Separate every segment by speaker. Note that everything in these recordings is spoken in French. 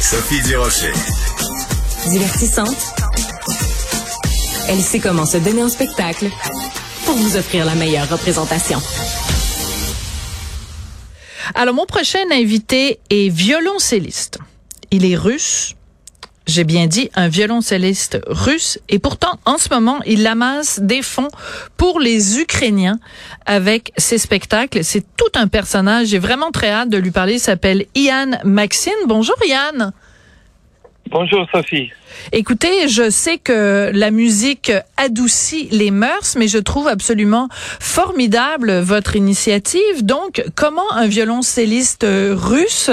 Speaker 1: Sophie Durocher.
Speaker 2: Divertissante. Elle sait comment se donner un spectacle pour vous offrir la meilleure représentation.
Speaker 3: Alors, mon prochain invité est violoncelliste. Il est russe. J'ai bien dit un violoncelliste russe. Et pourtant, en ce moment, il amasse des fonds pour les Ukrainiens avec ses spectacles. C'est tout un personnage. J'ai vraiment très hâte de lui parler. Il s'appelle Ian Maxine. Bonjour, Ian.
Speaker 4: Bonjour Sophie.
Speaker 3: Écoutez, je sais que la musique adoucit les mœurs, mais je trouve absolument formidable votre initiative. Donc, comment un violoncelliste russe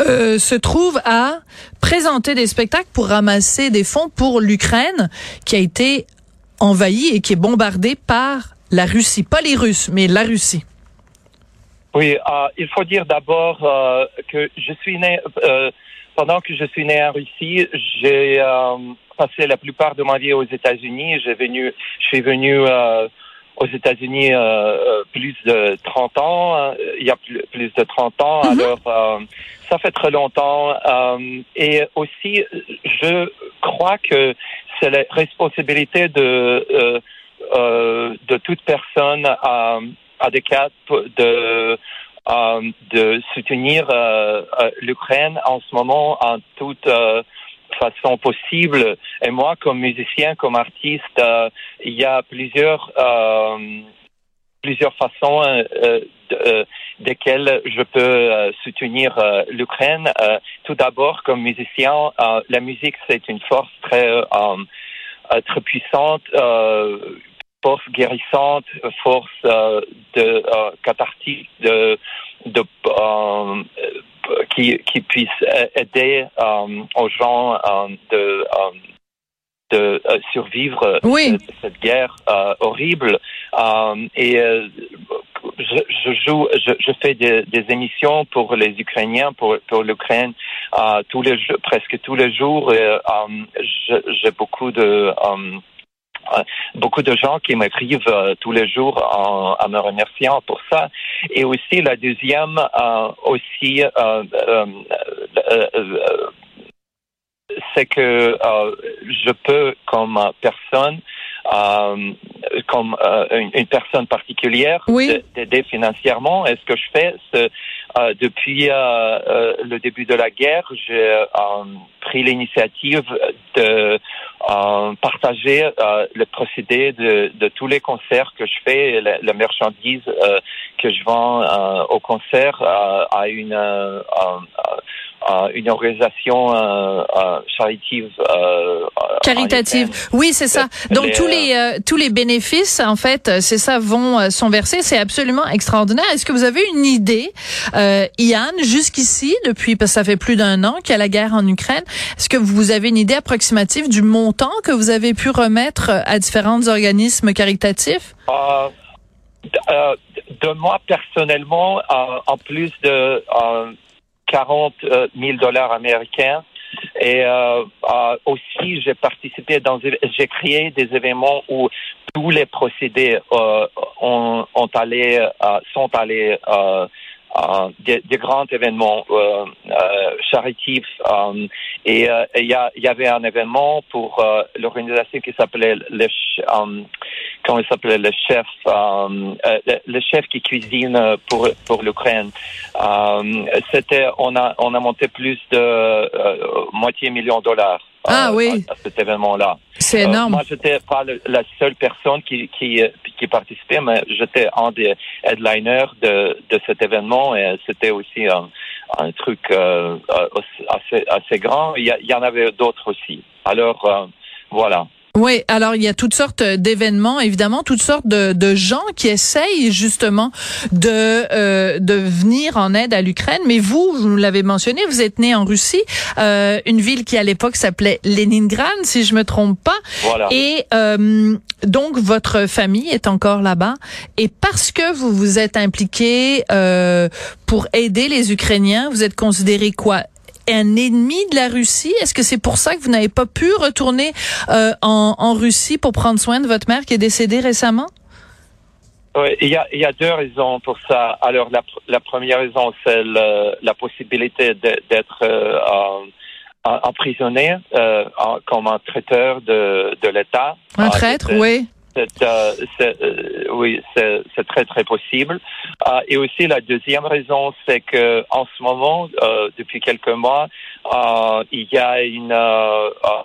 Speaker 3: euh, se trouve à présenter des spectacles pour ramasser des fonds pour l'Ukraine, qui a été envahie et qui est bombardée par la Russie, pas les Russes, mais la Russie.
Speaker 4: Oui, euh, il faut dire d'abord euh, que je suis né pendant que je suis né en Russie, j'ai euh, passé la plupart de ma vie aux États-Unis. J'ai venu, je suis venu euh, aux États-Unis euh, plus de 30 ans, il y a plus, de 30 ans. Mhm. Alors, ça fait très longtemps. et aussi, je crois que c'est la responsabilité de de toute personne à, cas de euh, de soutenir euh, euh, l'Ukraine en ce moment en toute façon possible. Et moi, comme musicien, comme artiste, il y a plusieurs plusieurs façons de, desquelles je peux soutenir l'Ukraine. tout d'abord, comme musicien, la musique c'est une force très très puissante force guérissante, force euh, de euh, cathartique, de, de euh, qui, qui puisse aider aux gens de de survivre
Speaker 3: oui.
Speaker 4: cette, cette, guerre horrible. et je, je, joue, je, je fais des, des, émissions pour les Ukrainiens, pour, pour l'Ukraine, tous les presque tous les jours. J'ai beaucoup de euh, beaucoup de gens qui m'écrivent euh, tous les jours en, en, me remerciant pour ça. Et aussi la deuxième, euh, aussi, c'est que je peux, comme personne, comme une, personne particulière, d'aider financièrement. Et ce que je fais, c'est depuis le début de la guerre, j'ai pris l'initiative de euh, partager euh, le procédé de, de, tous les concerts que je fais, la, la marchandise euh, que je vends euh, au concert à une une organisation euh, charitative.
Speaker 3: Caritative. Oui, c'est ça. Donc tous les tous les bénéfices, en fait, c'est ça, vont sont versés. C'est absolument extraordinaire. Est-ce que vous avez une idée, euh, Yann, jusqu'ici, depuis parce que ça fait plus d'un an qu'il y a la guerre en Ukraine, est-ce que vous avez une idée approximative du montant que vous avez pu remettre à différents organismes caritatifs?
Speaker 4: Euh, de moi personnellement, en plus de 40 000 dollars américains. Et euh, euh, aussi, j'ai participé dans, j'ai créé des événements où tous les procédés euh, ont, euh, sont allés euh, euh, des, des, grands événements euh, euh, charitifs. et il y, avait un événement pour l'organisation qui s'appelait le comment il s'appelait le chef le chef qui cuisine pour pour l'Ukraine. C'était on a on a monté plus de moitié million de dollars.
Speaker 3: Ah oui.
Speaker 4: À, cet événement-là.
Speaker 3: C'est énorme.
Speaker 4: moi, j'étais pas la seule personne qui, qui, qui participait, mais j'étais un des headliners de, de cet événement et c'était aussi un, un truc euh, assez, assez grand. Il y, y en avait d'autres aussi. Alors, euh, voilà.
Speaker 3: Oui, alors il y a toutes sortes d'événements, évidemment, toutes sortes de, de, gens qui essayent justement de euh, de venir en aide à l'Ukraine. Mais vous, vous l'avez mentionné, vous êtes né en Russie, euh, une ville qui à l'époque s'appelait Leningrad, si je me trompe pas.
Speaker 4: Voilà.
Speaker 3: Et euh, donc votre famille est encore là-bas. Et parce que vous vous êtes impliqué euh, pour aider les Ukrainiens, vous êtes considéré quoi? Un ennemi de la Russie? Est-ce que c'est pour ça que vous n'avez pas pu retourner euh, en, en, Russie pour prendre soin de votre mère qui est décédée récemment?
Speaker 4: Oui, il y a, il y a deux raisons pour ça. Alors, la, la première raison, c'est la possibilité d'être euh, emprisonné comme un traiteur de, de l'État.
Speaker 3: Un traître, oui.
Speaker 4: Euh, euh, oui, c'est très très possible. Euh, et aussi la deuxième raison, c'est que en ce moment, depuis quelques mois, il y a une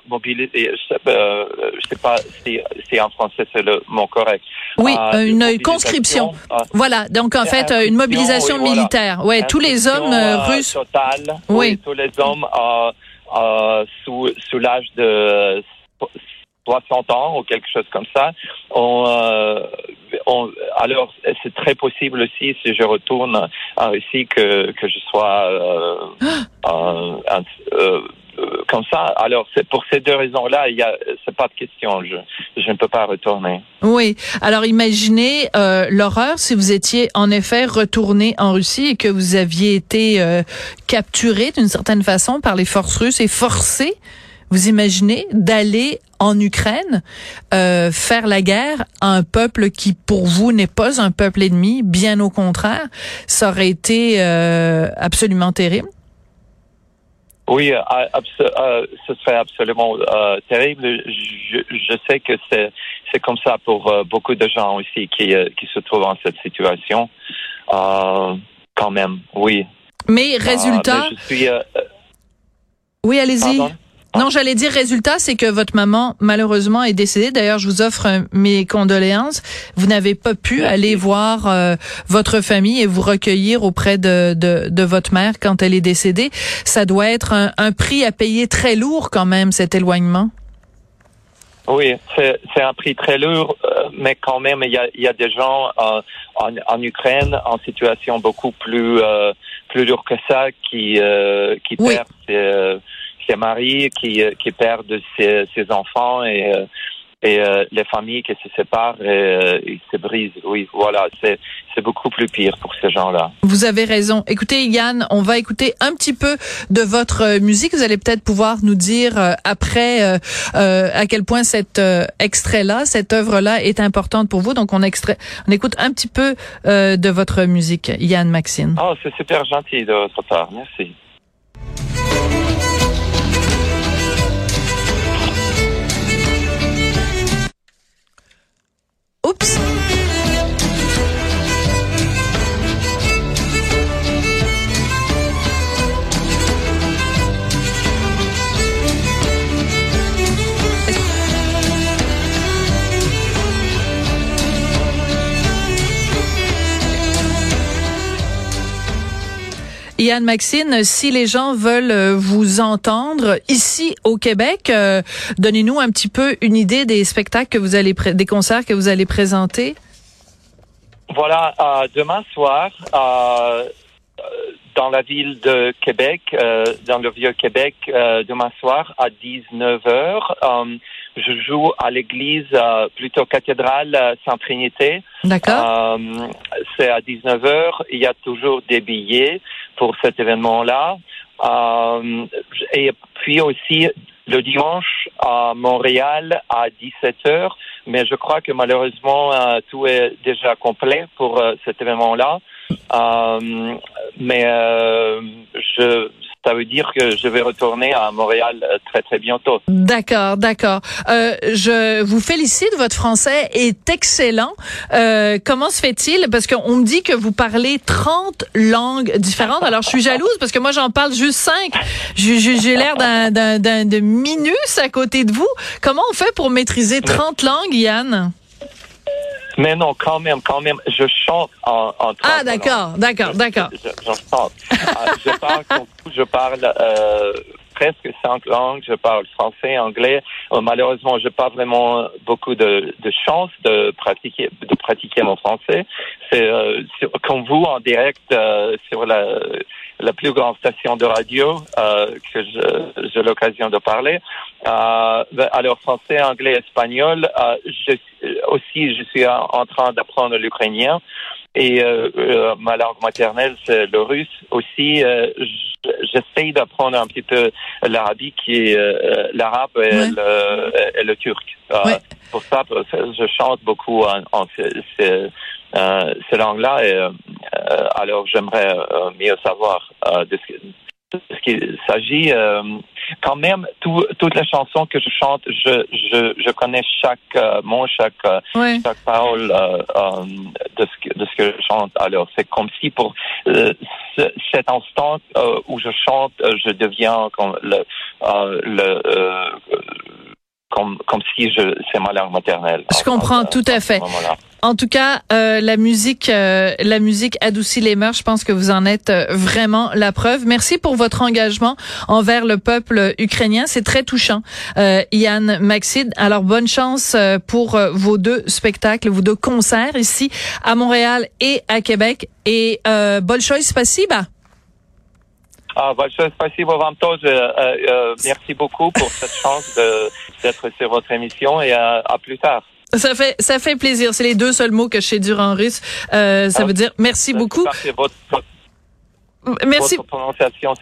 Speaker 4: mobilité. Je sais, sais pas si, en français c'est le mot correct.
Speaker 3: Oui, une conscription. voilà. Donc en fait, une mobilisation militaire. Ouais, tous les hommes russes.
Speaker 4: Total. Oui. tous les hommes sous sous l'âge de 60 ans ou quelque chose comme ça. On, euh, on, alors, c'est très possible aussi, si je retourne en Russie, que, que je sois euh, ah! euh, comme ça. Alors, c'est pour ces deux raisons-là, il y a, c'est pas de question. Je, je ne peux pas retourner.
Speaker 3: Oui. Alors, imaginez l'horreur si vous étiez en effet retourné en Russie et que vous aviez été capturé d'une certaine façon par les forces russes et forcé vous imaginez d'aller en Ukraine euh, faire la guerre à un peuple qui, pour vous, n'est pas un peuple ennemi, bien au contraire, ça aurait été euh, absolument terrible?
Speaker 4: Oui, euh, ce serait absolument terrible. Je, je, sais que c'est c'est comme ça pour beaucoup de gens aussi qui qui se trouvent dans cette situation. quand même, oui.
Speaker 3: Mais résultat. oui, allez-y. Non, j'allais dire résultat, c'est que votre maman malheureusement est décédée. D'ailleurs, je vous offre mes condoléances. Vous n'avez pas pu aller voir euh, votre famille et vous recueillir auprès de, de, de, votre mère quand elle est décédée. Ça doit être un, un prix à payer très lourd quand même, cet éloignement.
Speaker 4: Oui, c'est un prix très lourd, euh, mais quand même, il y a, il y a des gens en, en, Ukraine en situation beaucoup plus euh, plus lourde que ça qui qui perdent ses maris, qui, euh, qui perdent ses, ses enfants et, euh, et euh, les familles qui se séparent et, se brisent. Oui, voilà, c'est c'est beaucoup plus pire pour ces gens-là.
Speaker 3: Vous avez raison. Écoutez, Yann, on va écouter un petit peu de votre musique. Vous allez peut-être pouvoir nous dire après euh, à quel point cet extrait-là, cette œuvre-là est importante pour vous. Donc, on extrait, on écoute un petit peu de votre musique, Yann Maxine.
Speaker 4: Oh, c'est super gentil de votre part. Merci.
Speaker 3: Yann Maxine, si les gens veulent euh, vous entendre ici au Québec, euh, donnez-nous un petit peu une idée des spectacles que vous allez, des concerts que vous allez présenter.
Speaker 4: Voilà, euh, demain soir, dans la ville de Québec, dans le vieux Québec, demain soir à 19h. je joue à l'église plutôt cathédrale Sainte-Trinité.
Speaker 3: D'accord.
Speaker 4: c'est à 19h. Il y a toujours des billets pour cet événement-là. Euh, et puis aussi le dimanche à Montréal à 17h, mais je crois que malheureusement euh, tout est déjà complet pour euh, cet événement-là. Mais je ça veut dire que je vais retourner à Montréal euh, très très bientôt.
Speaker 3: D'accord, d'accord. Euh, je vous félicite, votre français est excellent. Euh, comment se fait-il? Parce qu'on me dit que vous parlez 30 langues différentes. Alors je suis jalouse parce que moi j'en parle juste 5. J'ai l'air d'un de minus à côté de vous. Comment on fait pour maîtriser 30 langues, Yann?
Speaker 4: Mais non, quand même, quand même, je chante en, en
Speaker 3: Ah, d'accord, d'accord, d'accord.
Speaker 4: Je, chante. Euh, je parle, je parle euh, presque cinq langues. Je parle français, anglais. Euh, malheureusement, je pas vraiment beaucoup de, de chance de pratiquer, de pratiquer mon français. C'est euh, comme vous en direct euh, sur la la plus grande station de radio euh, que j'ai l'occasion de parler. Euh, ben, alors français, anglais, espagnol. Euh, je, aussi, je suis en, train d'apprendre l'ukrainien. Et euh, euh, ma langue maternelle, c'est le russe. Aussi, euh, j'essaye d'apprendre un petit peu l'arabique, qui est l'arabe et, le, et, le turc. Pour ça, je chante beaucoup en, en ces, ces langues-là. Et alors, j'aimerais mieux savoir de ce, ce qu'il s'agit. Euh, quand même, tout, toutes les chansons que je chante, je, je, je connais chaque euh, mot, chaque, euh, chaque parole de, ce que, de ce que je chante. Alors, c'est comme si pour cet instant où je chante, je deviens comme le, le comme, comme si je, c'est ma langue maternelle.
Speaker 3: Je comprends tout à fait. En tout cas, euh, la musique, euh, la musique adoucit les mœurs. Je pense que vous en êtes euh, vraiment la preuve. Merci pour votre engagement envers le peuple ukrainien. C'est très touchant, Yann Maxid. Alors bonne chance pour vos deux spectacles, vos deux concerts ici à Montréal et à Québec. Et euh, Bolshoi Spasiba.
Speaker 4: Ah, большое спасибо вам тоже. merci beaucoup pour cette chance d'être sur votre émission et à plus tard.
Speaker 3: Ça fait, ça fait plaisir. C'est les deux seuls mots que je sais dire en russe. Euh, ça ah, veut dire merci beaucoup.
Speaker 4: Merci. Votre prononciation,